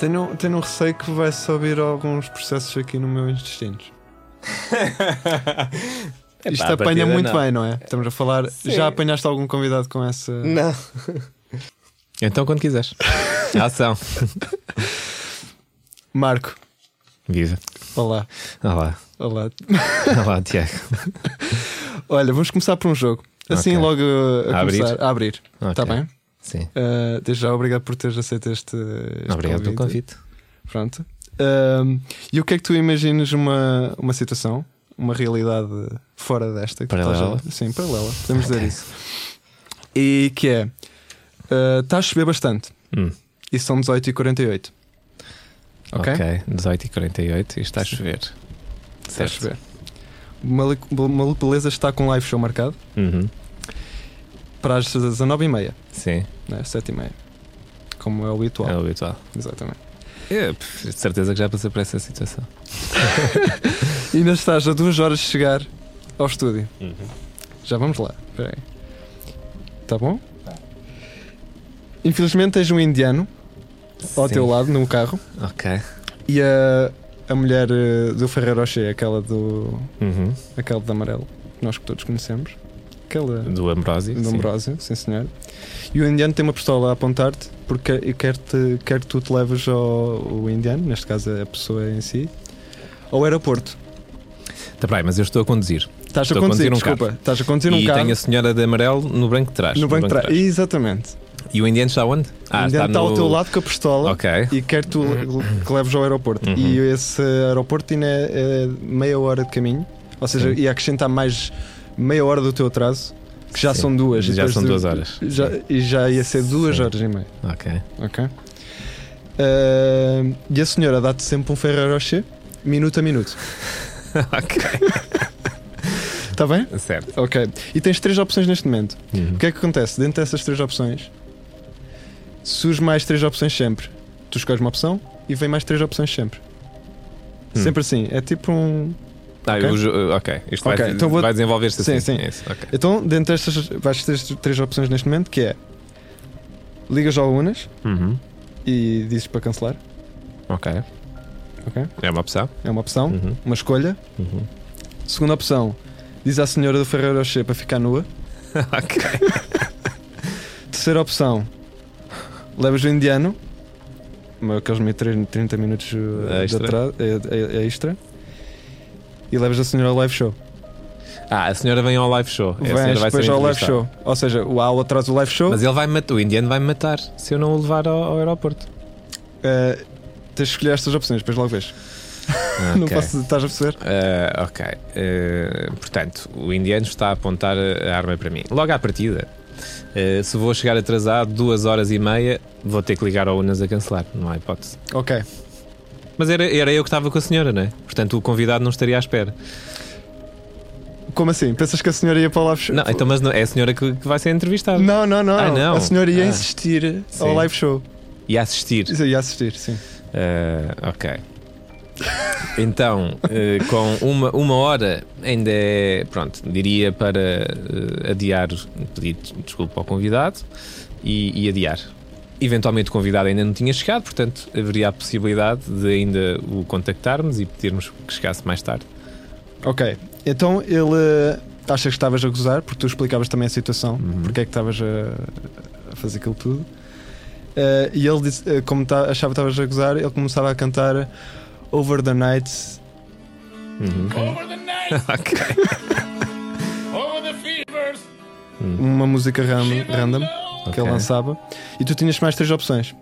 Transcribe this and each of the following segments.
Tenho, tenho um receio que vai subir alguns processos aqui no meu intestinos. Isto à apanha muito não. bem, não é? Estamos a falar. Sim. Já apanhaste algum convidado com essa. Não. Então, quando quiseres. Ação. Marco, Viva. olá. Olá. Olá. Olá, Tiago. Olha, vamos começar por um jogo. Assim Ok. logo a, A abrir? começar. A abrir. Está Ok. bem? Sim. Uh, desde já, obrigado por teres aceito este. este Obrigado pelo convite. Pronto. Um, e o que é que tu imaginas uma, uma situação, uma realidade fora desta? estás Paralela? a- Sim, paralela, podemos dizer Ok. isso. E que é: uh, está a chover bastante Hum. e são 18h48. Ok? ok. 18 e 48 está a chover. Está a Certo. chover. Malu- Malu Beleza está com live show marcado Uhum. Para as 19h30, Sim, né? 7h30. Como é o habitual. é o habitual. Exatamente. Eu, de certeza que já passei por essa situação. E ainda estás a duas horas de chegar ao estúdio. Uhum. Já vamos lá. Espera aí. Tá bom? Infelizmente tens um indiano ao Sim. teu lado no carro Ok. e a, a mulher eh, do Ferreiro Rocher, aquela do Uhum. aquela de amarelo, que nós que todos conhecemos. Aquela Do Ambrósio. do sim. Ambrósio, sim senhor. E o indiano tem uma pistola a apontar-te porque quer, -te, quer que tu te leves ao indiano, neste caso a pessoa em si, ao aeroporto. Tá bem, mas eu estou a conduzir. Estás a Estou a conduzir, conduzir um desculpa. carro. Estás a conduzir um e carro tenho a senhora de amarelo no branco de trás. no banco de trás. Exatamente. E o indiano está onde? o indiano está ao teu lado com a pistola Ok. e quer que tu que leves ao aeroporto. Uhum. E esse aeroporto ainda é, é meia hora de caminho, ou seja, Sim. ia acrescentar mais meia hora do teu atraso, que já Sim. são duas. e Já são de- duas horas. Já, e já ia ser duas Sim. horas e meia. Ok. Ok? Uh, e a senhora dá-te sempre um Ferrero Rocher, minuto a minuto. ok. Está bem? Certo. Ok. E tens três opções neste momento. Uhum. O que é que acontece? Dentro dessas três opções, surge mais três opções sempre. Tu escolhes uma opção e vem mais três opções sempre. Hum. Sempre assim. É tipo um. Ah, Ok. eu ju- ok. Isto Ok, vai, então vou- vai desenvolver-se Sim, assim. sim. É isso, ok. Então, dentro destas, vais ter três opções neste momento, que é ligas ao Unas Uhum. e dizes para cancelar. Ok. Ok? É uma opção. É uma opção, Uhum. uma escolha. Uhum. Segunda opção, diz à senhora do Ferreiro Rocher para ficar nua. ok. Terceira opção, levas o indiano, aqueles meio 30 minutos uh, de Extra. atraso, é, é- é extra, e levas a senhora ao live show. Ah, a senhora vem ao live show. A senhora Vens vai depois ao live show. Ou seja, o ao atrás do live show, Mas ele vai matar. O indiano vai me matar se eu não o levar ao, ao aeroporto. uh, tens de escolher estas opções, depois logo vês. Não Ok. posso, estás a perceber? Ah, ok. Ah, portanto, o indiano está a apontar a arma para mim. Logo à partida, ah, se vou chegar atrasado duas horas e meia, vou ter que ligar ao Unas a cancelar. Não há hipótese. Ok. Mas era, era eu que estava com a senhora, não é? Portanto, o convidado não estaria à espera. Como assim? Pensas que a senhora ia para o live show? Não, então, mas não, é a senhora que, que vai ser entrevistada. não, não, não. Ah, não. A senhora ia Ah. insistir ao Sim. live show. E a assistir. Isso ia assistir, sim. Ah, ok. Então, eh, com uma, uma hora ainda é, pronto, diria para eh, adiar, pedir desculpa ao convidado e, e adiar. Eventualmente o convidado ainda não tinha chegado, portanto haveria a possibilidade de ainda o contactarmos e pedirmos que chegasse mais tarde. Ok, então ele eh, acha que estavas a gozar, porque tu explicavas também a situação, Uhum. porque é que estavas a, a fazer aquilo tudo. Eh, e ele disse, eh, como ta- achava que estavas a gozar, ele começava a cantar Over the Night. Uhum. Over the night, ok. over the fevers, Uma música ram- random que Ok. ele lançava. E tu tinhas mais três opções.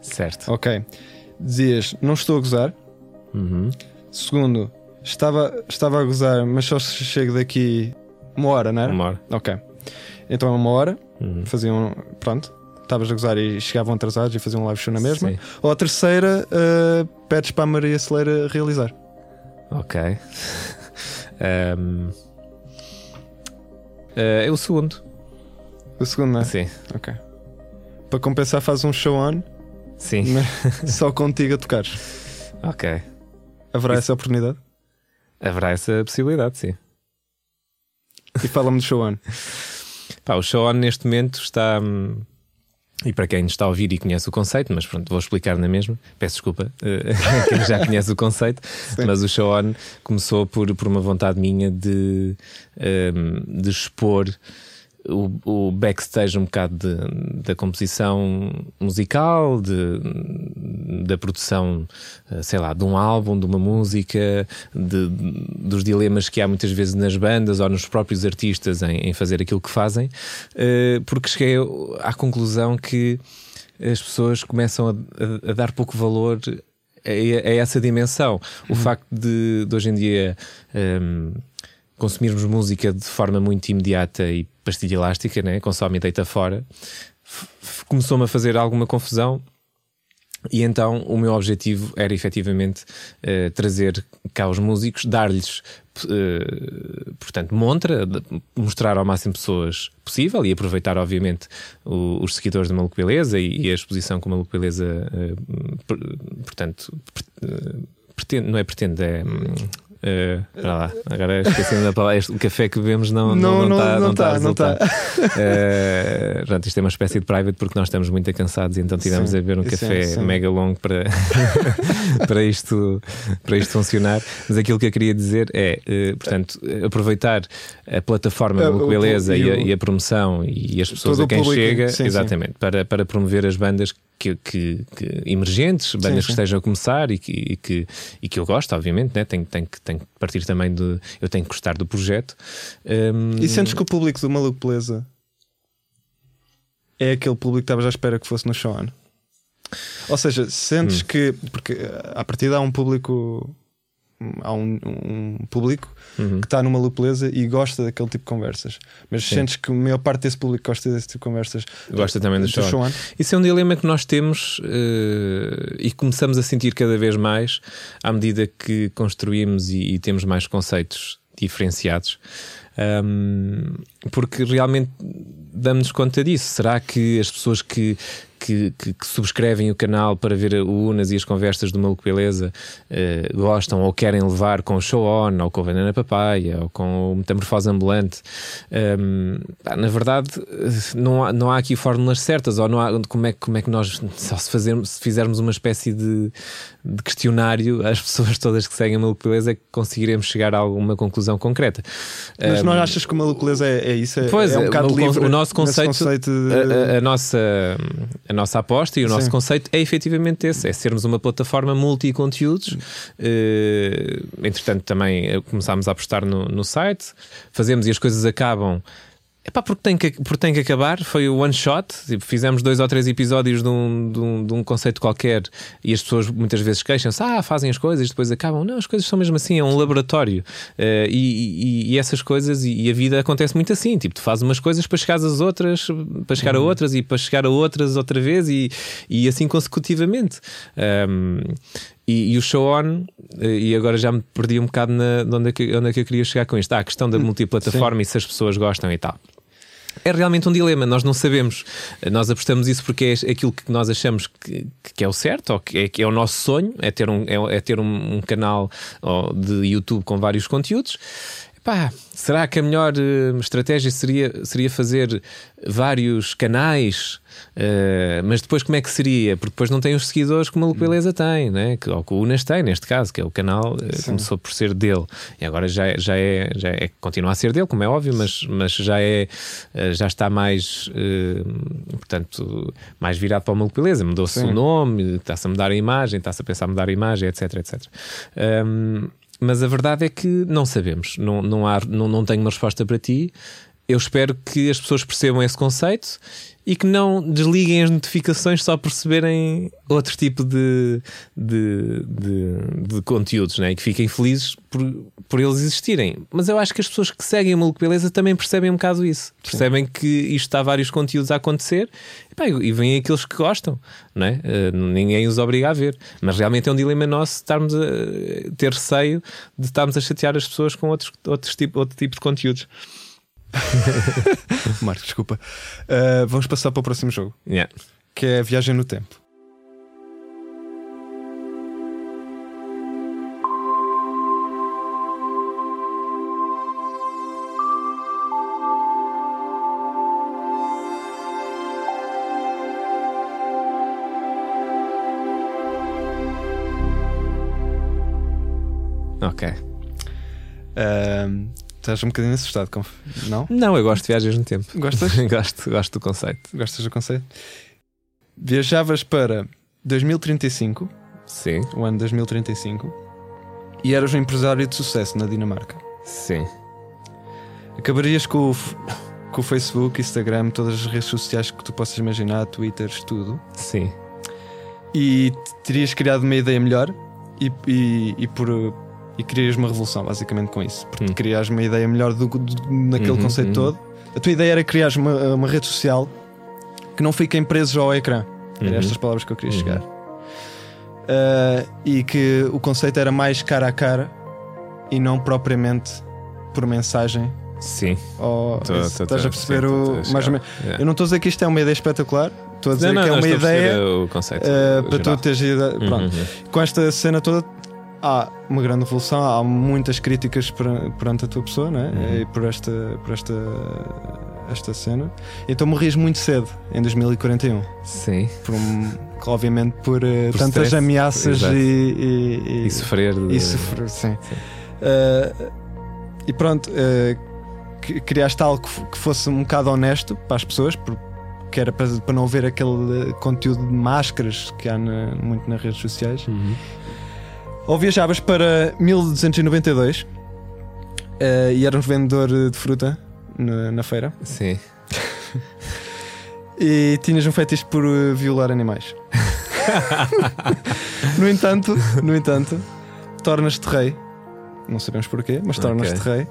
Certo. Ok. Dizias, não estou a gozar. Uhum. Segundo, estava, estava a gozar, mas só se chego daqui uma hora, não era? Uma hora. Ok. Então é uma hora, Uhum. faziam. Pronto. Estavas a gozar e chegavam atrasados e faziam um live show na mesma. Sim. Ou a terceira, uh, pedes para a Maria Celeira realizar. Ok. Ahm, eh, é o segundo. O segundo, não é? Sim. Ok. Para compensar, faz um show on, Sim. mas só contigo a tocares. Ok. Haverá Isso- essa oportunidade? Haverá essa possibilidade, sim. E fala-me do show on. Pá, o show on neste momento está, hum, E para quem nos está a ouvir e conhece o conceito, mas pronto, vou explicar na mesma. Peço desculpa eh, quem já conhece o conceito, mas o show on começou por, por uma vontade minha de, ehm, de expor o, o backstage um bocado de- da composição musical, de, da produção, eh, sei lá, de um álbum, de uma música, de- dos dilemas que há muitas vezes nas bandas ou nos próprios artistas em, em fazer aquilo que fazem, eh, porque cheguei à conclusão que as pessoas começam a, a- a dar pouco valor a, a essa dimensão. O facto de, de hoje em dia ehm, consumirmos música de forma muito imediata e pastilha elástica, né? consome e deita fora, começou-me a fazer alguma confusão. E então o meu objetivo era efetivamente eh, trazer cá os músicos, dar-lhes, eh, portanto, montra, mostrar ao máximo pessoas possível e aproveitar, obviamente, o- os seguidores da Maluco Beleza e, e a exposição que o Maluco Beleza, eh, portanto, pre- pretende, não é pretende, é. Espera lá, agora esquecendo da palavra. Este- o café que bebemos não Não, não, não, está não está a tá, não tá. isto é uma espécie de private porque nós estamos muito cansados e então tivemos Sim, a beber um é, café sim. mega longo para, para, isto, para isto funcionar. Mas aquilo que eu queria dizer é, eh, portanto, aproveitar a plataforma Eh, Maluco o- Beleza e e, a, o- e a promoção e as pessoas a o quem público, chega, sim, sim. exatamente, Para, para promover as bandas que, que- que- emergentes, bandas Sim, que sim. estejam a começar e que, e que, e que eu gosto, obviamente, né? tenho, tenho, que, tenho que partir também de. Eu tenho que gostar do projeto. Hum, E sentes que o público do Maluco Beleza é aquele público que estavas à espera que fosse no show on? Ou seja, Hum. sentes que. Porque eh, à partida há um público. Há um, um público uhum. que está numa Beleza e gosta daquele tipo de conversas. Mas Sim. sentes que a maior parte desse público gosta desse tipo de conversas. Gosta também do show on. Isso é um dilema que nós temos eh, e começamos a sentir cada vez mais à medida que construímos e, e temos mais conceitos diferenciados. Ahm, porque realmente damos-nos conta disso. Será que as pessoas que, que, que- que subscrevem o canal para ver o Unas e as conversas do Maluco Beleza eh, gostam ou querem levar com o Show On, ou com o Banana Papaya, ou com o Metamorfose Ambulante? Ahm, pá, na verdade, eh, não há, não há aqui fórmulas certas, ou não há como é, como é que nós, só se, fazermos, se fizermos uma espécie de, de questionário às pessoas todas que seguem o Maluco Beleza, é que conseguiremos chegar a alguma conclusão concreta. Mas Ahm, não achas que o Maluco Beleza é, é isso? É, Pois, é um bocado o livre o nosso nesse conceito- de- a, a- a nossa, a nossa aposta e o nosso Sim. conceito é efetivamente esse: é sermos uma plataforma multi-conteúdos. Eh, entretanto, também eh, começámos a apostar no, no site, fazemos e as coisas acabam. Epá, porque tem, que, porque tem que acabar, foi o one shot. Tipo, fizemos dois ou três episódios de um, de, um, de um conceito qualquer e as pessoas muitas vezes queixam-se: ah, fazem as coisas e depois acabam. Não, as coisas são mesmo assim, é um laboratório. Eh, e, e- e essas coisas e, e a vida acontece muito assim: tipo, tu fazes umas coisas para chegar às outras, para chegar a outras e para chegar a outras outra vez e, e assim consecutivamente. Ahm, e, e o show on, eh, e agora já me perdi um bocado na, de onde, é que, onde é que eu queria chegar com isto. Ah, a questão da multiplataforma e se as pessoas gostam e tal. É realmente um dilema, nós não sabemos. Nós apostamos isso porque é aquilo que nós achamos que, que é o certo, ou que é, que é o nosso sonho, é ter um, é, é ter um, um canal de YouTube com vários conteúdos. Epá, será que a melhor eh, estratégia seria, seria fazer vários canais? Eh, mas depois como é que seria? Porque depois não tem os seguidores que o Maluco Beleza tem, né? que, ou que o Unas tem, neste caso, que é o canal, eh, começou por ser dele. E agora já, já, é, já é, continua a ser dele, como é óbvio, mas, mas já é já está mais portanto, mais virado para o Maluco Beleza. Mudou-se o nome, está-se a mudar a imagem, está-se a pensar a mudar a imagem, etc, etc. Um, mas a verdade é que não sabemos, não, não, há, não, não tenho uma resposta para ti. Eu espero que as pessoas percebam esse conceito e que não desliguem as notificações só por receberem outro tipo de, de, de, de conteúdos né? e que fiquem felizes por, por eles existirem. Mas eu acho que as pessoas que seguem a Maluco Beleza também percebem um bocado isso. Percebem que isto está vários conteúdos a acontecer e, pá, e vêm aqueles que gostam. Não é? Eh, ninguém os obriga a ver. Mas realmente é um dilema nosso estarmos a ter receio de estarmos a chatear as pessoas com outros, outros tipo, outro tipo de conteúdos. Marcos, desculpa. Uh, vamos passar para o próximo jogo. Yeah. Que é a Viagem no Tempo. Ok. Uh, estás um bocadinho assustado, conf... não? Não, eu gosto de viagens no tempo. Gostas? gosto, gosto do conceito. Gostas do conceito? Viajavas para 2035, Sim, o ano 2035, e eras um empresário de sucesso na Dinamarca. sim. Acabarias com o, com o Facebook, Instagram, todas as redes sociais que tu possas imaginar, Twitter, tudo, Sim. e terias criado uma ideia melhor e, e, e por. E crias uma revolução, basicamente, com isso. Porque Hum. crias uma ideia melhor do, do- naquele Uhum, conceito uhum. todo. A tua ideia era criar uma, uma rede social que não fiquem presos ao ecrã. Era Uhum. estas palavras que eu queria Uhum. chegar. Ah, e que o conceito era mais cara a cara e não propriamente por mensagem. Sim. Ou, Tô- tô- estás tô- a perceber sim, o. tô mais ou menos. Yeah. Eu não estou a dizer que isto é uma ideia espetacular, estou a dizer Não, não, que é uma ideia o conceito. ah, para tu teres ido. Uhum, Pronto. uhum. Com esta cena toda. Há uma grande evolução, há muitas críticas per- perante a tua pessoa, né? Uhum. E por esta, por esta, esta cena. Então morrias muito cedo, em 2041 Sim. por um, obviamente por, eh, Por tantas stress, ameaças e, e, e- E sofrer. de- e sofrer, sim. Sim. Eh, e pronto, que- criaste algo que fosse um bocado honesto para as pessoas, por- que era para, para não haver aquele conteúdo de máscaras que há na- muito nas redes sociais. Uhum. Ou viajavas para 1292 eh, e eras um vendedor de fruta na, na feira Sim. e tinhas um fetiche por eh, violar animais. no entanto, no entanto, tornas-te rei. Não sabemos porquê, mas tornas-te rei.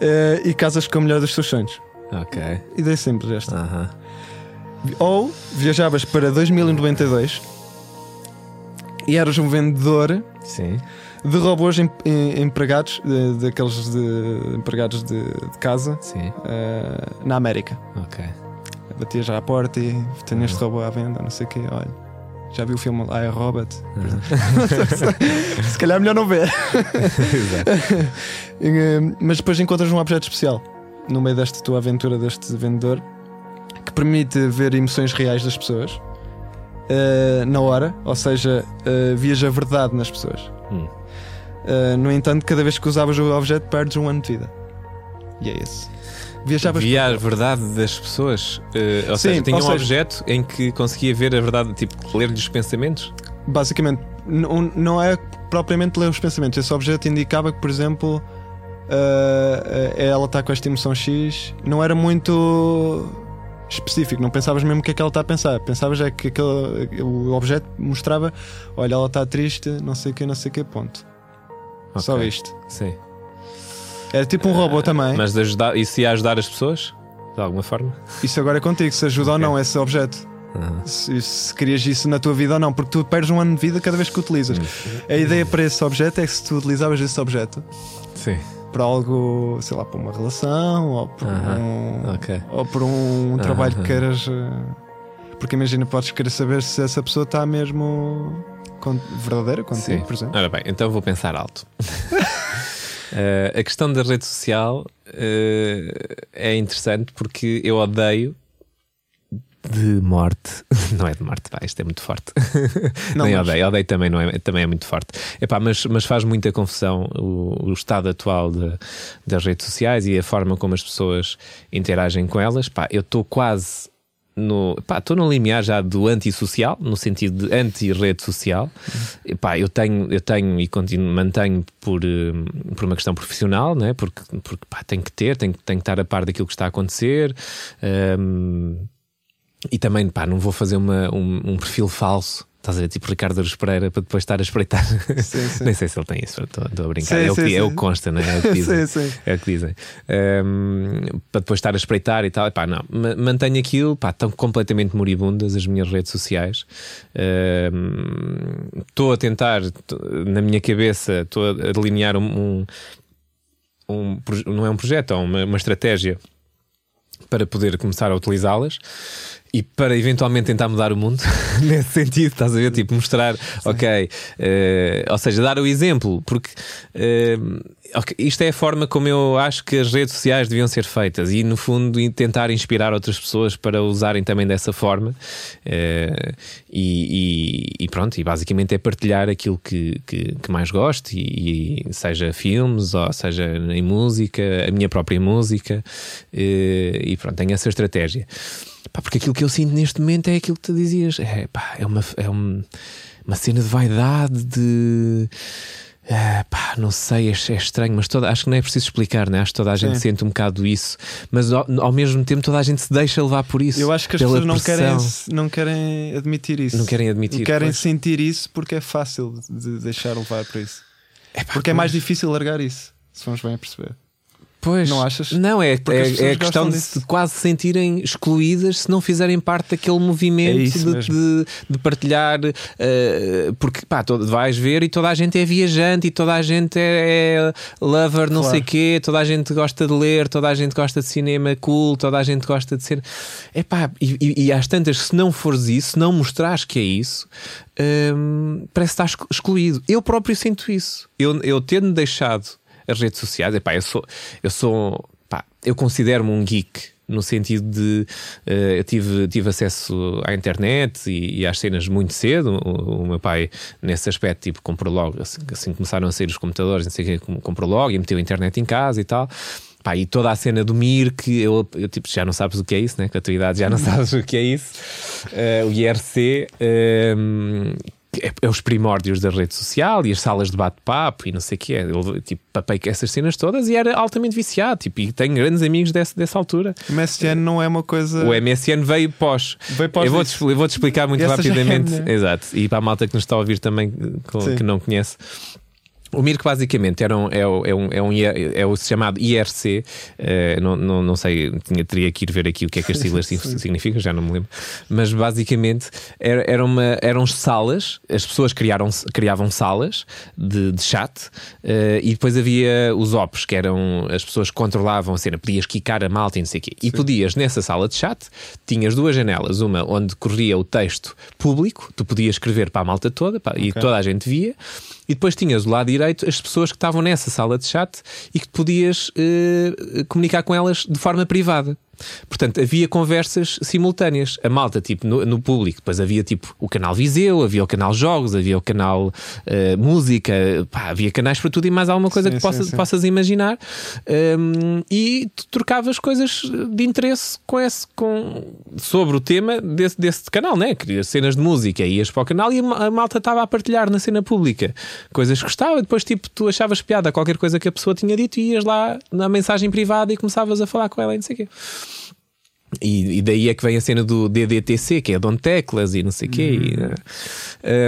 eh, e casas com a mulher dos teus sonhos. Ok. Ideia simples esta. Aham. Ou viajavas para 2092 e eras um vendedor Sim. de robôs em- em- empregados, de- daqueles de, empregados de, de casa, eh, na América. Ok. Batias já à porta e tenho este robô à venda, não sei o quê. Olha, já viu o filme I, Robot? Se calhar é melhor não ver. Exato. Eh, Mas depois encontras um objeto especial no meio desta tua aventura deste vendedor que permite ver emoções reais das pessoas eh, na hora, ou seja, eh, vias a verdade nas pessoas. Hum. Eh, no entanto, cada vez que usavas o objeto, perdes um ano de vida. E é esse. Viajavas Via a verdade das pessoas. eh, ou Sim, seja, tinha um seja- objeto em que conseguia ver a verdade, tipo, ler-lhe os pensamentos. basicamente, não é propriamente ler os pensamentos. Esse objeto indicava que, por exemplo, eh, ela está com esta emoção X. Não era muito específico, não pensavas mesmo o que é que ela está a pensar. Pensavas é que aquele, o objeto mostrava: olha, ela está triste, não sei o que, não sei o que, ponto. Só Ok. isto. Sim. Era tipo um robô também. Mas ajudar, isso ia ajudar as pessoas? De alguma forma? Isso agora é contigo, se ajuda ou Ok. não esse objeto. Aham. Se, se querias isso na tua vida ou não, porque tu perdes um ano de vida cada vez que o utilizas. A ideia para esse objeto é que se tu utilizavas esse objeto Sim. Para algo, sei lá, para uma relação ou por um, ok. ou por um trabalho que queiras. eh, Porque imagina, podes querer saber se essa pessoa está mesmo verdadeira contigo, Sim. por exemplo. Ora bem, então vou pensar alto. Eh, a questão da rede social eh, é interessante porque eu odeio de morte. Não é de morte, pá, isto é muito forte. Não, Nem mas- odeio, odeio também, não é, também é muito forte. Epá, mas, mas faz muita confusão o, o estado atual de- das redes sociais e a forma como as pessoas interagem com elas. Pá, eu estou quase no. Pá, estou no limiar já do antissocial, no sentido de anti-rede social. Epá, eu tenho, eu tenho e continuo, mantenho por, hum, por uma questão profissional, né? porque, porque pá, tenho que ter, tenho, tenho que estar a par daquilo que está a acontecer. hum, e também, pá, não vou fazer uma, um, um perfil falso. Estás a ver, tipo Ricardo Aruz Pereira para depois estar a espreitar. Sim, sim. Nem sei se ele tem isso, estou a brincar. Sim, é, o que, é o que consta, não é? É o que dizem. É o que dizem. Ahm, para depois estar a espreitar e tal. Epá, não. Ma- Mantenho aquilo, pá, estão completamente moribundas as minhas redes sociais. Estou a tentar, na minha cabeça, estou a delinear um, um, um não é um projeto, é uma, uma estratégia para poder começar a utilizá-las e para eventualmente tentar mudar o mundo nesse sentido, estás a ver? Tipo, mostrar, ok, eh, ou seja, dar o exemplo, porque eh, ok, isto é a forma como eu acho que as redes sociais deviam ser feitas e, no fundo, tentar inspirar outras pessoas para usarem também dessa forma. Eh, e, e- e pronto, e basicamente é partilhar aquilo que, que, que mais gosto, e, e seja filmes ou seja em música, a minha própria música, e pronto, tenho essa estratégia. Pá, porque aquilo que eu sinto neste momento é aquilo que tu dizias, é, pá, é, uma, é um- uma cena de vaidade, de. Ah, pá, não sei, é, é estranho, mas toda, acho que não é preciso explicar, né? acho que toda a gente sente um bocado isso, mas ao, ao mesmo tempo toda a gente se deixa levar por isso. Eu acho que as pessoas não querem, não querem admitir isso. Não querem admitir, Querem pois. sentir isso porque é fácil de deixar levar por isso. Epá, Porque é mais difícil largar isso, se vamos bem a perceber. Pois, Não achas? Não, é, Porque é, é a questão de se quase se sentirem excluídas se não fizerem parte daquele movimento É de, de, de partilhar. eh, porque pá, todo, vais ver e toda a gente é viajante e toda a gente é, é lover, não Claro. sei quê, toda a gente gosta de ler, toda a gente gosta de cinema cool, toda a gente gosta de ser. Epá, e, e, e às tantas, se não fores isso, se não mostrares que é isso, hum, parece que estás exclu- excluído. Eu próprio sinto isso. Eu, eu tendo deixado as redes sociais, epá, eu sou, eu sou, pá, eu considero-me um geek. No sentido de eh, eu tive, tive acesso à internet e, e às cenas muito cedo. O, o meu pai, nesse aspecto, tipo, comprou logo, assim, assim começaram a sair os computadores, não sei o que, comprou logo e meteu a internet em casa e tal. Pá, e toda a cena do Mir, que eu, eu, tipo, já não sabes o que é isso, né? A tua idade já não sabes o que é isso. Eh, o IRC. ehm, é, é os primórdios da rede social e as salas de bate-papo e não sei o que é. Eu tipo, papei com essas cenas todas e era altamente viciado. Tipo, e tenho grandes amigos desse, dessa altura. O MSN não é uma coisa. O MSN veio pós. Veio pós eu vou-te disso. eu vou-te explicar muito é, rapidamente. né? Exato. E para a malta que nos está a ouvir também, Sim. que não conhece. O Mirk basicamente era um, é, o- é, um, é, um, é o chamado IRC, eh, não, não, não sei, tinha, teria que ir ver aqui o que é que as siglas sig- significam, já não me lembro, mas basicamente era, era uma, eram salas, as pessoas criaram, criavam salas de, de chat eh, e depois havia os ops, que eram as pessoas que controlavam a cena, podias quicar a malta e não sei o quê, e podias nessa sala de chat, tinhas duas janelas, uma onde corria o texto público, tu podias escrever para a malta toda pá, e Ok. toda a gente via, e depois tinhas do lado direito as pessoas que estavam nessa sala de chat e que podias eh, comunicar com elas de forma privada. Portanto, havia conversas simultâneas. A malta, tipo, no, no público. Depois havia, tipo, o canal Viseu, havia o canal Jogos, havia o canal eh, Música. Pá, havia canais para tudo e mais alguma coisa Sim, que sim, possas, sim. possas imaginar. Um, e tu trocavas coisas de interesse com esse, com, sobre o tema desse, desse canal, né? Queria cenas de música, ias para o canal e a ma- a malta estava a partilhar na cena pública coisas que gostava. Depois, tipo, tu achavas piada qualquer coisa que a pessoa tinha dito e ias lá na mensagem privada e começavas a falar com ela e não sei o quê. E, e daí é que vem a cena do DDTC, que é Dom Teclas e não sei o quê. E, né?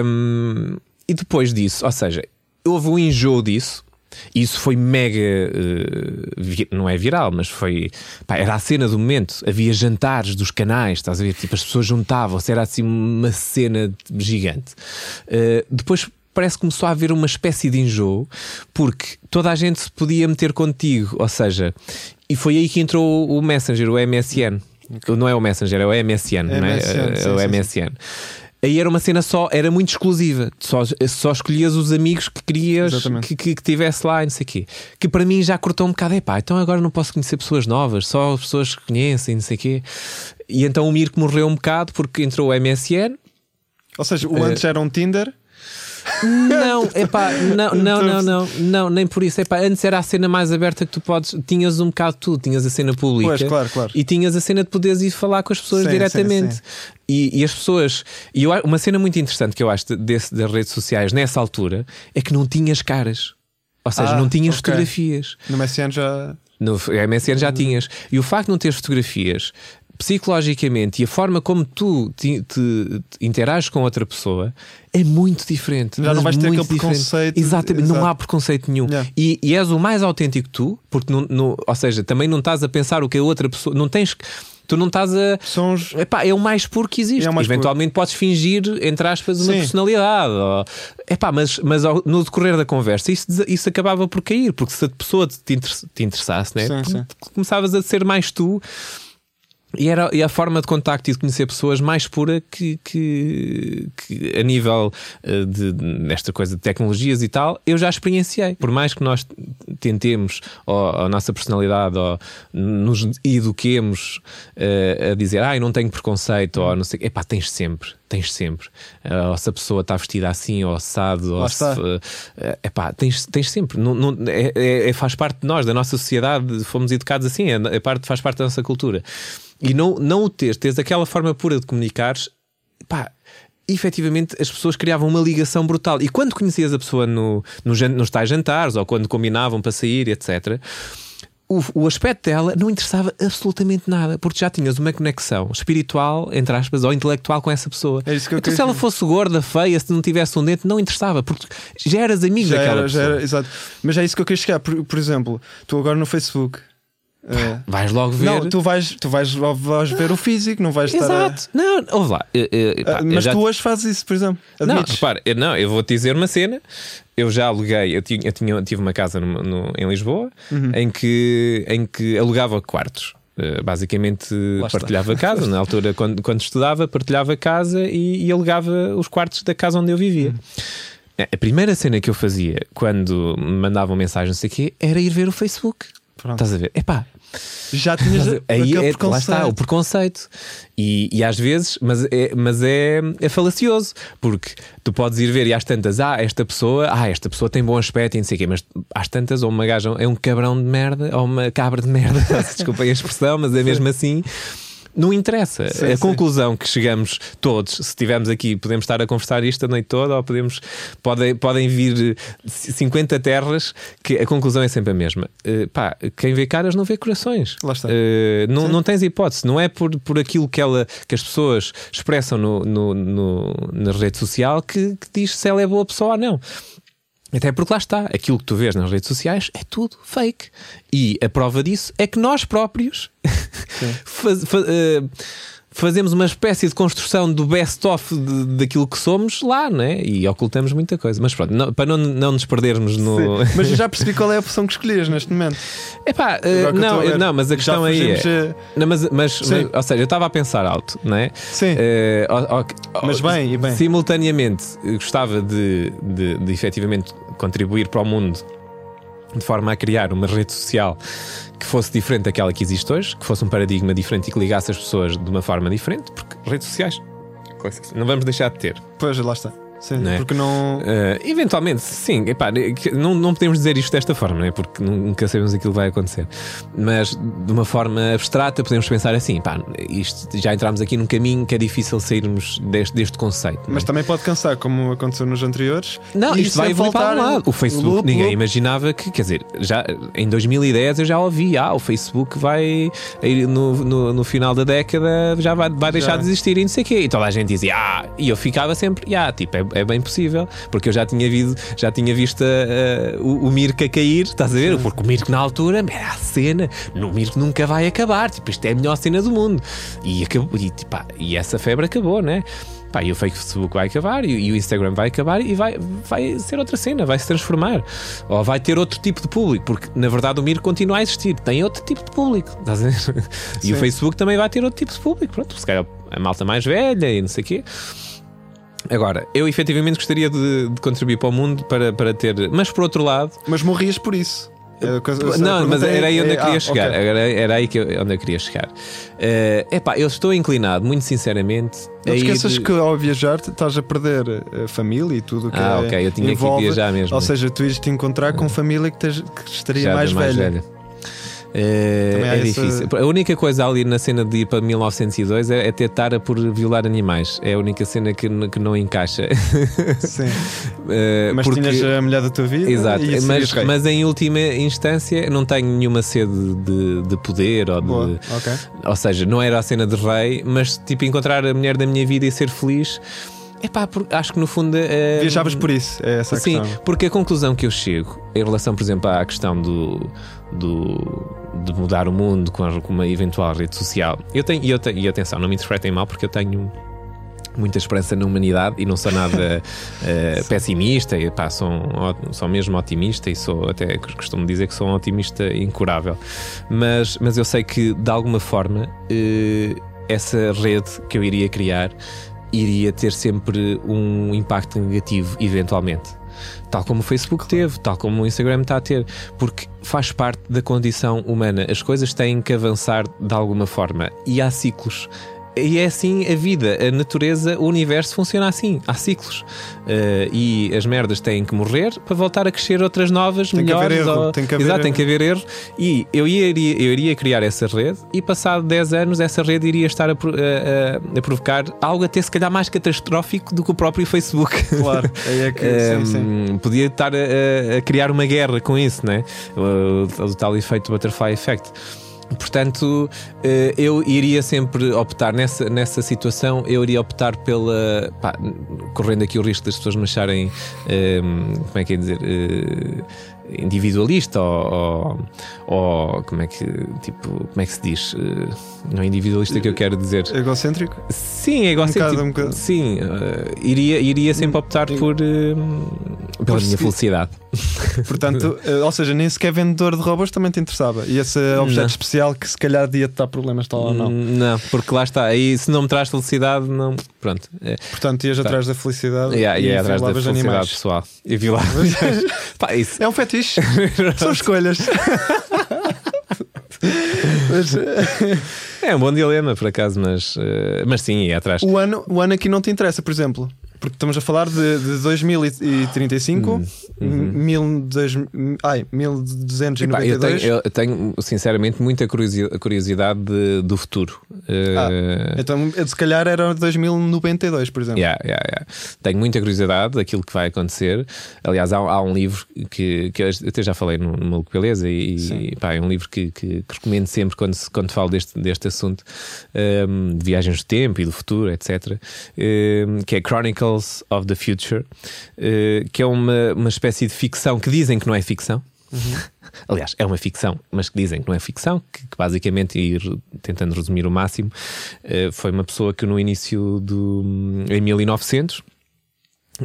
Um, e depois disso, ou seja, houve um enjoo disso. E Isso foi mega. eh, vi- não é viral, mas foi. pá, era a cena do momento. Havia jantares dos canais, estás a ver? Tipo, as pessoas juntavam-se, era assim uma cena gigante. Eh, depois parece que começou a haver uma espécie de enjoo, porque toda a gente se podia meter contigo, ou seja, e foi aí que entrou o Messenger, o MSN. Não é o Messenger, é o MSN, não é? MSN, É sim, o sim, MSN. Aí era uma cena só, era muito exclusiva. Só, só escolhias os amigos que querias que, que, que tivesse lá e não sei o quê. Que para mim já cortou um bocado. Epá, então agora não posso conhecer pessoas novas, só pessoas que conhecem, não sei o quê. E então o Mirko morreu um bocado porque entrou o MSN. Ou seja, o Eh, antes era um Tinder. Não, epá, não, não, não, não, não, nem por isso. Epá, antes era a cena mais aberta que tu podes. Tinhas um bocado tudo, tinhas a cena pública Pois, claro, claro. e tinhas a cena de poderes ir falar com as pessoas Sim, diretamente. sim, E, e as pessoas, e eu, uma cena muito interessante que eu acho de- desse, das redes sociais nessa altura é que não tinhas caras. Ou seja, Ah, não tinhas ok. fotografias. No MSN já. No MSN já tinhas. E o facto de não teres fotografias, psicologicamente, e a forma como tu te, te- te interages com outra pessoa é muito diferente. Já não vais ter aquele diferente. preconceito Exatamente, não exato. há preconceito nenhum. Yeah. E, e és o mais autêntico tu, porque não, não- ou seja, também não estás a pensar o que a outra pessoa. Não tens que. Tu não estás a. São os. Epá, é o mais puro que existe. É Eventualmente podes fingir, entre aspas, uma Sim. personalidade. Ou... Epá, mas, mas ao- no decorrer da conversa isso, isso acabava por cair, porque se a pessoa te, inter- te interessasse, né? Sim, sim. começavas a ser mais tu. E era e a forma de contacto e de conhecer pessoas mais pura que, que, que a nível eh, de, nesta coisa de tecnologias e tal, eu já experienciei. Por mais que nós tentemos, ou a nossa personalidade, ou nos eduquemos eh, a dizer, ah, eu não tenho preconceito, ou não sei, epá, tens sempre, tens sempre. Eh, ou se a pessoa está vestida assim, ou assado, ou se, epá, tens, tens sempre. Não, não- é, é- é- faz parte de nós, da nossa sociedade, fomos educados assim, é, é parte, faz parte da nossa cultura. E não, não o teres, teres aquela forma pura de comunicares, pá, efetivamente as pessoas criavam uma ligação brutal. E quando conhecias a pessoa no, no, nos tais jantares, ou quando combinavam para sair, etc. O, o aspecto dela não interessava absolutamente nada, porque já tinhas uma conexão espiritual, entre aspas, ou intelectual com essa pessoa. É isso que eu então, se ela fosse gorda, feia, se não tivesse um dente, não interessava, porque já eras amigo Já daquela era, já pessoa. era, exato. Mas é isso que eu queria chegar. Por, por exemplo, tu agora no Facebook. Eh, Vais logo ver. não, tu vais, tu vais, vais ver o físico, não vais estar a- Exato. Não, ouve lá. eu- eu- pá, Ah, mas já tu hoje fazes isso, por exemplo. Não, Admites? repara, eu, não, eu vou te dizer uma cena. Eu já aluguei, eu, tinha, eu tinha- tive uma casa no- no- em Lisboa Uhum. em, que, em que alugava quartos. Uh, basicamente partilhava casa, na altura quando, quando estudava, partilhava casa e, e alugava os quartos da casa onde eu vivia. Uhum. A primeira cena que eu fazia quando me mandavam mensagem, não sei o quê, era ir ver o Facebook. Pronto. Estás a ver? Epá, Já tinhas aí é, lá está, o preconceito. preconceito. E, e às vezes, mas, é, mas é, é falacioso, porque tu podes ir ver e às tantas, ah, esta pessoa, ah, esta pessoa tem bom aspecto e não sei o quê, mas às tantas, ou uma gaja é um cabrão de merda, ou uma cabra de merda, desculpem a expressão, mas é mesmo assim. Não interessa. Sim, a sim. conclusão que chegamos todos, se estivermos aqui, podemos estar a conversar isto a noite toda, ou podemos, podem, podem vir eh, 50 terras, que a conclusão é sempre a mesma. Eh, pá, quem vê caras não vê corações. Lá está. Eh, não, Sim. não tens hipótese, não é por, por aquilo que, ela, que as pessoas expressam no, no, no- na rede social que, que diz se ela é boa pessoa ou não. Até porque lá está, aquilo que tu vês nas redes sociais é tudo fake. E a prova disso é que nós próprios faz- fa- eh, fazemos uma espécie de construção do best-of daquilo que somos lá, né? E ocultamos muita coisa. Mas pronto, não- para não, não nos perdermos no. Sim. Mas eu já percebi qual é a opção que escolhias neste momento. Que eu estou não, a ver. não, mas a questão aí é. eh, Não, mas, mas, mas- ou seja, eu estava a pensar alto, não é? Sim. Ó- Mas bem, e bem. Simultaneamente, gostava de, de, de efetivamente contribuir para o mundo de forma a criar uma rede social que fosse diferente daquela que existe hoje, que fosse um paradigma diferente e que ligasse as pessoas de uma forma diferente, porque redes sociais não vamos deixar de ter. Pois, lá está. Sim, Não é? porque não. Eh, eventualmente, sim, epá, não, não podemos dizer isto desta forma, é? porque nunca sabemos aquilo que vai acontecer. Mas de uma forma abstrata, podemos pensar assim: pá, isto, já entramos aqui num caminho que é difícil sairmos deste, deste conceito. é? Mas também pode cansar, como aconteceu nos anteriores. Não, E isto vai evoluir para um lado. O Facebook, loop, ninguém loop. imaginava que, quer dizer, já em 2010 eu já ouvi, ah, o Facebook vai no, no, no final da década já vai, vai deixar Já. de existir e não sei o quê. E toda a gente dizia, ah, e eu ficava sempre, ah, tipo, é, é bem possível, porque eu já tinha, visto, já tinha visto ah, o, o Mirko a cair, estás a ver? Porque o Mirko na altura era a cena, no Mirko nunca vai acabar, tipo, isto é a melhor cena do mundo. E, acabou, e, tipo, e essa febre acabou, né? Pá, e o Facebook vai acabar e, e o Instagram vai acabar e vai, vai ser outra cena, vai se transformar. Ou vai ter outro tipo de público, porque na verdade o Mir continua a existir, tem outro tipo de público. Estás a ver? E o Sim. Facebook também vai ter outro tipo de público. Pronto, se calhar a malta mais velha e não sei o quê. Agora, eu efetivamente gostaria de, de contribuir para o mundo para, para ter. Mas por outro lado, Mas morrias por isso. É coisa- não, mas pergunta é- era aí onde é- eu queria ah, chegar. ok. Era, era aí que eu, onde eu queria chegar. É epá, eu estou inclinado, muito sinceramente, Não te esqueças que ao viajar estás a perder a família e tudo o que Ah, é- ok, eu tinha que envolve. viajar mesmo. Ou seja, tu ires te encontrar com família que, que estaria já mais, de velha. É, é essa- difícil. A única coisa ali na cena de ir para 1902 é, é ter tara por violar animais. É a única cena que, que não encaixa. Sim. É, Mas porque- tinhas a mulher da tua vida. Exato, mas, mas em última instância não tenho nenhuma sede de, de poder ou de, Boa, ok. ou seja, não era a cena de rei, mas tipo encontrar a mulher da minha vida e ser feliz. Epá, acho que no fundo é, Viajavas por isso, é essa a Sim, questão. porque a conclusão que eu chego em relação, por exemplo, à questão do, do de mudar o mundo com, uma eventual rede social, eu tenho, e eu tenho, e atenção, não me interpretem mal, porque eu tenho muita esperança na humanidade e não sou nada eh, pessimista, e, pá, sou, um sou mesmo otimista e sou até costumo dizer que sou um otimista incurável. Mas, mas eu sei que de alguma forma eh, essa rede que eu iria criar iria ter sempre um impacto negativo, eventualmente. Tal como o Facebook teve, tal como o Instagram está a ter, porque faz parte da condição humana. As coisas têm que avançar de alguma forma e há ciclos. E é assim a vida, a natureza, o universo funciona assim, há ciclos. Eh, e as merdas têm que morrer para voltar a crescer outras novas, Tem que haver melhores. erro, ou- tem que haver Exato, tem erro. que haver erro. E eu iria, eu iria criar essa rede e passado 10 anos essa rede iria estar a, a- a- provocar algo até se calhar mais catastrófico do que o próprio Facebook. Claro, é que. sim, sim. Um, podia estar a, a- a criar uma guerra com isso, né? O, o tal efeito butterfly effect. Portanto, eh, eu iria sempre optar nessa, nessa situação, eu iria optar pela. pá, correndo aqui o risco das pessoas me acharem. eh, como é que é dizer? eh, individualista ou, ou, ou como é que tipo como é que se diz não é individualista que eu quero dizer Egocêntrico? Sim, igual Um bocado, um bocado. Sim, eh, iria, iria sempre optar por eh, pela minha felicidade. Portanto, eh, ou seja, nem sequer vendedor de robôs também te interessava. E esse objeto Não. especial que se calhar ia te dar problemas, tal ou não. Hum, Não, porque lá está. Aí se não me traz felicidade, não. Pronto. É, Portanto, ias atrás da felicidade yeah, e é atrás da felicidade animais. pessoal. E violar. Pá, isso. É um fetiche. São escolhas. Mas, eh, É um bom dilema, por acaso, mas, eh, mas sim, é atrás. o, ano, o ano aqui não te interessa, por exemplo. Porque estamos a falar de, de 2035, Uhum. mil, dois, ai, Epá, eu, 1292. tenho, eu tenho, sinceramente, muita curiosi- curiosidade de- do futuro. Eh, Então, se calhar era 2092, por exemplo. Yeah, yeah, yeah. Tenho muita curiosidade daquilo que vai acontecer. Aliás, há, há um livro que, que eu até já falei no, no Maluco Beleza e, e, pá, é um livro que, que- que recomendo sempre quando, quando falo deste, deste assunto um, de viagens do tempo e do futuro, etc. um, que é Chronicles of the Future, uh, que é uma, uma espécie de ficção que dizem que não é ficção. Aliás, é uma ficção, mas que dizem que não é ficção, que, que basicamente, e re- tentando resumir o máximo, eh, foi uma pessoa que no início do. em 1900.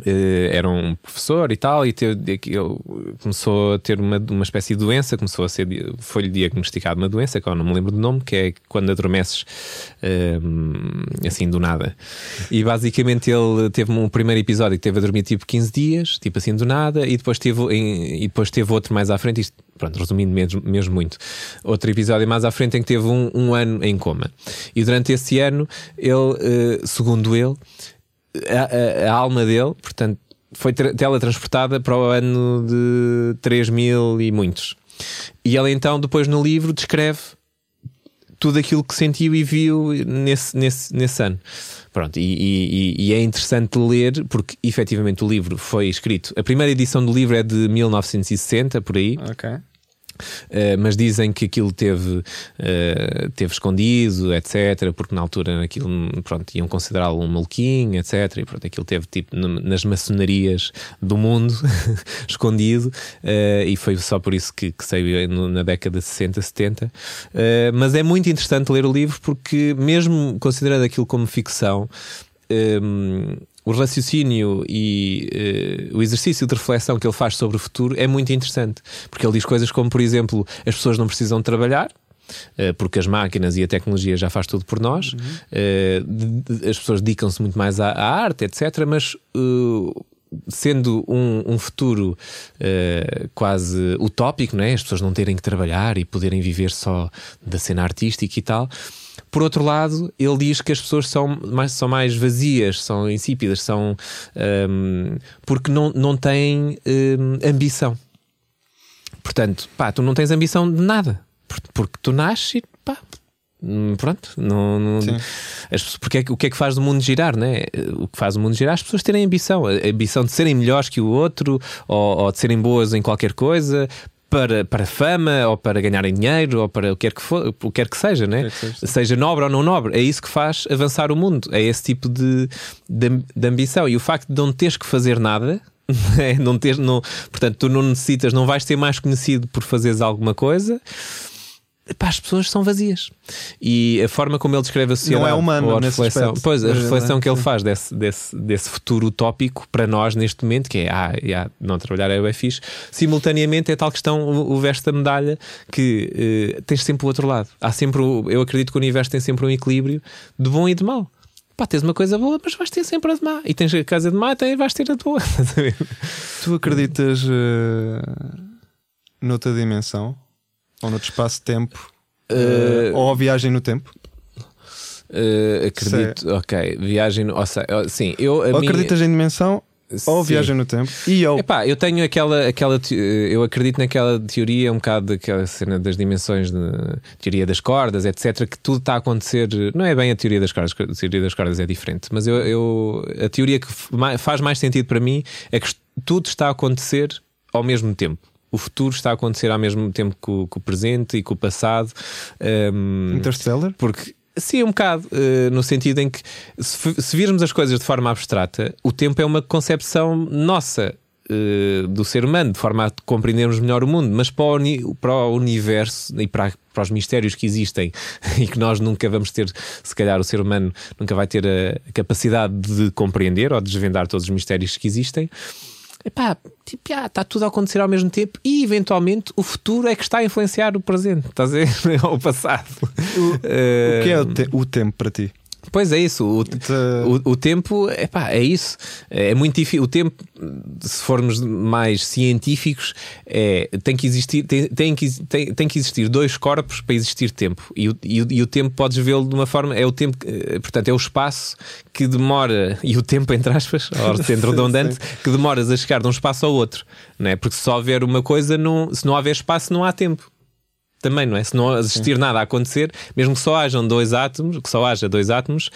Eh, era um professor e tal, e teve, ele começou a ter uma, uma espécie de doença, começou a ser, foi-lhe diagnosticada uma doença, que eu não me lembro do nome, que é quando adormeces eh, assim do nada. E basicamente ele teve um primeiro episódio que teve a dormir tipo 15 dias, tipo assim do nada, e depois teve, e depois teve outro mais à frente, isto, pronto, resumindo mesmo, mesmo muito, outro episódio mais à frente em que teve um, um ano em coma. E durante esse ano, ele, eh, segundo ele, a, a- a alma dele, portanto, foi tra- teletransportada para o ano de 3 mil e muitos. E ele então, depois no livro, descreve tudo aquilo que sentiu e viu nesse, nesse, nesse ano. Pronto, e, e- e é interessante ler, porque efetivamente o livro foi escrito. A primeira edição do livro é de 1960, por aí. Ok. Uh, mas dizem que aquilo teve, uh, teve escondido, etc., porque na altura aquilo, pronto, iam considerá-lo um maluquinho, etc., e pronto, aquilo teve tipo nas maçonarias do mundo, escondido, uh, e foi só por isso que, que saiu na década de 60, 70. Uh, mas é muito interessante ler o livro porque, mesmo considerando aquilo como ficção, o raciocínio e eh, o exercício de reflexão que ele faz sobre o futuro é muito interessante, porque ele diz coisas como, por exemplo, as pessoas não precisam de trabalhar. eh, Porque as máquinas e a tecnologia já faz tudo por nós, Eh, de- de- as pessoas dedicam-se muito mais à, arte, etc. Mas eh, sendo um, um futuro eh, quase utópico, não é? as pessoas não terem que trabalhar e poderem viver só da cena artística e tal. Por outro lado, ele diz que as pessoas são mais, são mais vazias, são insípidas, são hum, porque não, não têm hum, ambição. Portanto, pá, tu não tens ambição de nada, Por- porque tu nasces e pá, hum, pronto, não, não- as porque é o que é que faz o mundo girar, né? O que faz o mundo girar é as pessoas terem ambição, a a ambição de serem melhores que o outro ou, ou de serem boas em qualquer coisa. Para, para fama, ou para ganharem dinheiro, ou para o que quer que, for, o que, quer que seja, né? seja, nobre ou não nobre, é isso que faz avançar o mundo, é esse tipo de, de, de ambição. E o facto de não teres que fazer nada, é, não ter, não, portanto, tu não necessitas, não vais ser mais conhecido por fazeres alguma coisa. Pá, as pessoas são vazias. E a forma como ele descreve a sociedade, Não é humano a reflexão, aspecto. pois, a É, reflexão que ele faz desse, desse, desse futuro utópico para nós neste momento, que é, ah, já, não trabalhar é bem fixe, simultaneamente é tal questão, o, o verso da medalha, que eh, tens sempre o outro lado. Há sempre, o- eu acredito que o universo tem sempre um equilíbrio de bom e de mau. Pá, tês uma coisa boa, mas vais ter sempre a de má. E tens a casa de má, então vais ter a de boa. Estás a ver? Tu acreditas eh, noutra dimensão? Ou noutro espaço-tempo? Eh, ou a viagem no tempo? Eh, acredito, ok. Viagem, no- ou seja, sim, eu ou minha- acreditas em dimensão? Ou viagem no tempo? E eu? Epá, eu tenho aquela, aquela te- eu acredito naquela teoria, um bocado daquela cena das dimensões, de, teoria das cordas, etc. Que tudo está a acontecer. Não é bem a teoria das cordas, a teoria das cordas é diferente, mas eu, eu- a teoria que faz mais sentido para mim é que tudo está a acontecer ao mesmo tempo. O futuro está a acontecer ao mesmo tempo que o, que o presente e que o passado. Hum, Interstellar? porque sim, um bocado, eh, no sentido em que se, se virmos as coisas de forma abstrata, o tempo é uma concepção nossa. eh, do ser humano, de forma a compreendermos melhor o mundo, mas para o, para o universo e para, para os mistérios que existem e que nós nunca vamos ter, se calhar o ser humano nunca vai ter a capacidade de compreender ou de desvendar todos os mistérios que existem. Epá, tipo, já, está tudo a acontecer ao mesmo tempo e eventualmente o futuro é que está a influenciar o presente, estás a ver? Ou o passado. O que é o, te- o tempo para ti? Pois é isso, o, o, o tempo epá, é isso. É muito difícil. O tempo, se formos mais científicos, é, tem, que existir, tem, tem, que, tem, tem que existir dois corpos para existir tempo. E o, e o, e o tempo podes vê-lo de uma forma. É o tempo, eh, portanto, é o espaço que demora, e o tempo, entre aspas, ou sendo redundante, que demoras a chegar de um espaço ao outro. Não é? Porque se só houver uma coisa, não, se não houver espaço, não há tempo também, não é? Se não existir nada a acontecer, mesmo que só hajam dois átomos, que só haja dois átomos,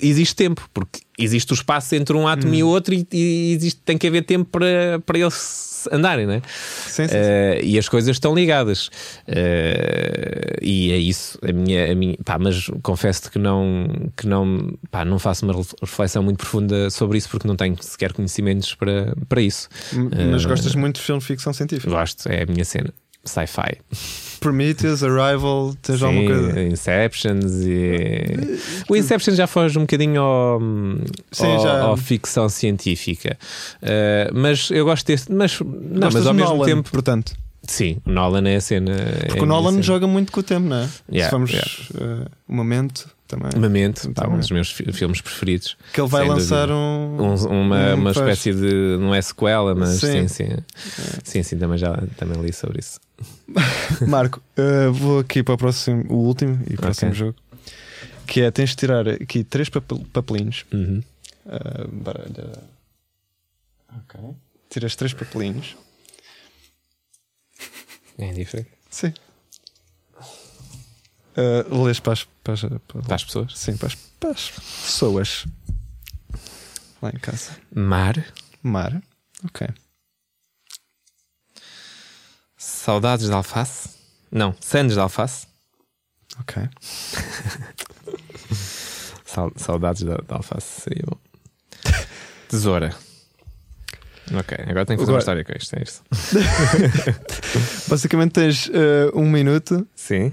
existe tempo, porque existe o espaço entre um átomo e o outro e, e existe, tem que haver tempo para, para eles andarem, não é? Sim, sim, Eh, e as coisas estão ligadas. Eh, e é isso. A minha, a minha, pá, mas confesso que não, que não, pá, não faço uma reflexão muito profunda sobre isso porque não tenho sequer conhecimentos para, para isso. Mas Eh, gostas muito de filme de ficção científica? Gosto, é a minha cena. Sci-fi. Prometheus, Arrival, tens alguma Sim, coisa? Inceptions e. O Inception já foge um bocadinho ao, Sim, ao, já- ao ficção científica. Uh, mas eu gosto desse. Mas, não, Gostas mas ao mesmo Nolan, tempo. portanto. Sim, o Nolan é a cena. Porque é o Nolan joga muito com o tempo, não é? Yeah, Se formos yeah. eh, um momento também. Momento, pá, Também. um dos meus fi- filmes preferidos. Que ele vai lançar um. Um- uma um- uma espécie de. Não é sequela, mas sim, Sim. sim. Sim, sim, também já também li sobre isso. Marco, eh, vou aqui para o próximo, o último e próximo jogo. Que é tens de tirar aqui três papel- papelinhos. Uhum. eh, baralha. Ok. Tiras três papelinhos. É diferente. Sim. Uh, lês para as, para, as, para, as pessoas. sim, para, as, para as pessoas lá em casa. Mar. Mar. Ok. Saudades de alface. Não, sandes de alface. Ok. Sau- Saudades da, da alface seria bom. Tesoura. Ok, agora tenho que fazer Agora- uma história com isto. É isso. Basicamente tens uh, um minuto Sim.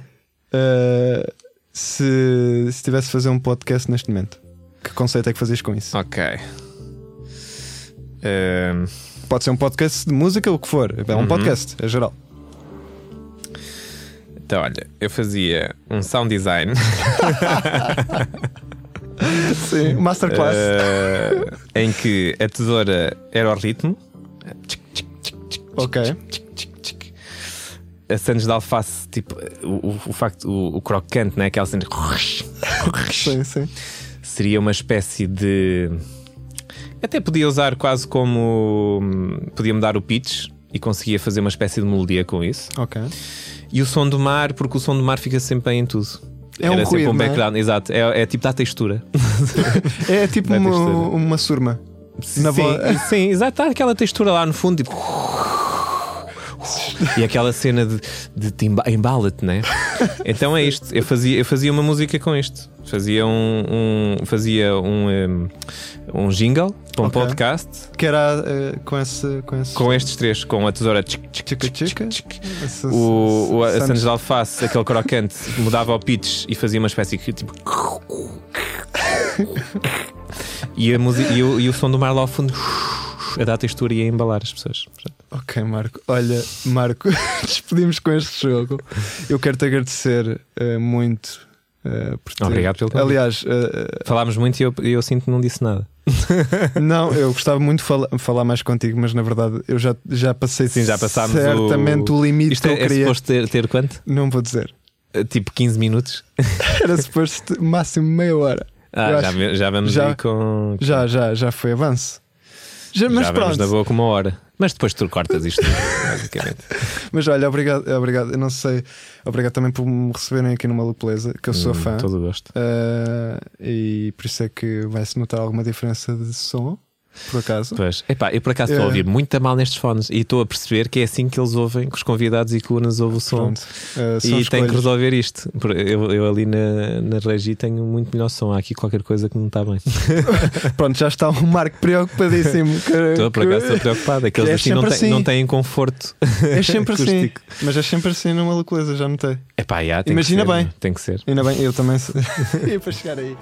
uh, se, se tivesse a fazer um podcast neste momento. Que conceito é que fazias com isso? Ok. Ehm, Pode ser um podcast de música, o que for. É um Uhum. podcast, é geral. então, olha, eu fazia um sound design Sim. Masterclass. eh, em que a tesoura era o ritmo. ok. A sandes de alface, tipo, o, o, facto, o, o crocante, né? Aquela cena. Sim, sim. seria uma espécie de. Até podia usar quase como. Podia mudar o pitch e conseguia fazer uma espécie de melodia com isso. Ok. E o som do mar, porque o som do mar fica sempre bem em tudo. É um Era sempre ruído, um é? background, exato. É, é tipo da textura. É tipo Vai ter uma, textura. uma surma. Na sim, sim, exato. Está aquela textura lá no fundo, tipo. E aquela cena de, de, de emba- embala-te, né? Então é isto. Eu fazia, eu fazia uma música com isto. Fazia um, um- fazia um, um, um jingle para um Ok. podcast Que era eh, com esse. Com esse com estes três, com a tesoura tchic, tchic, O, o, a Santos- de Alface, aquele crocante, mudava o pitch e fazia uma espécie de tipo. E, a música, e, o, e o som do mar lá ao fundo a dar textura e a embalar as pessoas. Ok, Marco. Olha, Marco, despedimos com este jogo. Eu quero te agradecer eh, muito. eh, por ter- Obrigado pelo convite. Aliás, eh, Falámos muito e eu, eu sinto que não disse nada. não, eu gostava muito de fala- falar mais contigo, mas na verdade eu já, já passei Sim, já passámos certamente o- o, limite Isto que é, eu é queria. suposto ter, ter quanto? Não vou dizer. Uh, Tipo 15 minutos? Era suposto máximo meia hora. Ah, já, acho- já vamos já- aí com. Já, já, já foi avanço. Já, mas já vamos pronto. na boa com uma hora. Mas depois tu cortas isto, basicamente. Mas olha, obrigado, obrigado. Eu não sei. Obrigado também por me receberem aqui numa Beleza, que eu sou Hum, fã. Todo gosto. Uh, e por isso é que vai-se notar alguma diferença de som, por acaso. Pois. Epá, eu por acaso estou a É. ouvir muito a mal nestes fones e estou a perceber que é assim que eles ouvem, que os convidados e que o Unas ouve o som. Uh, E tem que resolver isto. Eu, eu ali na, na regi tenho muito melhor som. Há aqui qualquer coisa que não está bem. Pronto, já está um Marco preocupadíssimo. Estou por acaso estou preocupado. Aqueles é assim não, sempre têm, assim. não têm conforto. É sempre assim. Mas é sempre assim numa Beleza, já notei. Epá, já, tem Imagina ser, bem. Tem que ser. Ainda bem, eu também. e para chegar aí.